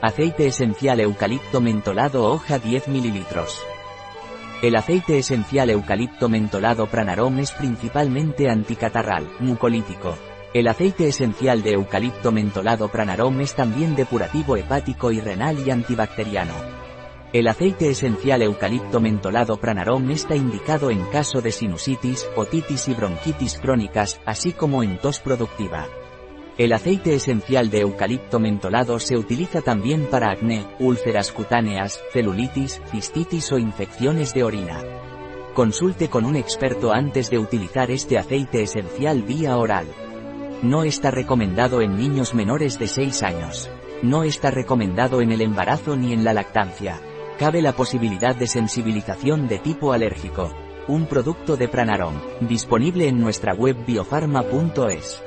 Aceite esencial eucalipto mentolado hoja 10 ml. El aceite esencial eucalipto mentolado Pranarom es principalmente anticatarral, mucolítico. El aceite esencial de eucalipto mentolado Pranarom es también depurativo hepático y renal y antibacteriano. El aceite esencial eucalipto mentolado Pranarom está indicado en caso de sinusitis, otitis y bronquitis crónicas, así como en tos productiva. El aceite esencial de eucalipto mentolado se utiliza también para acné, úlceras cutáneas, celulitis, cistitis o infecciones de orina. Consulte con un experto antes de utilizar este aceite esencial vía oral. No está recomendado en niños menores de 6 años. No está recomendado en el embarazo ni en la lactancia. Cabe la posibilidad de sensibilización de tipo alérgico. Un producto de Pranarom, disponible en nuestra web biofarma.es.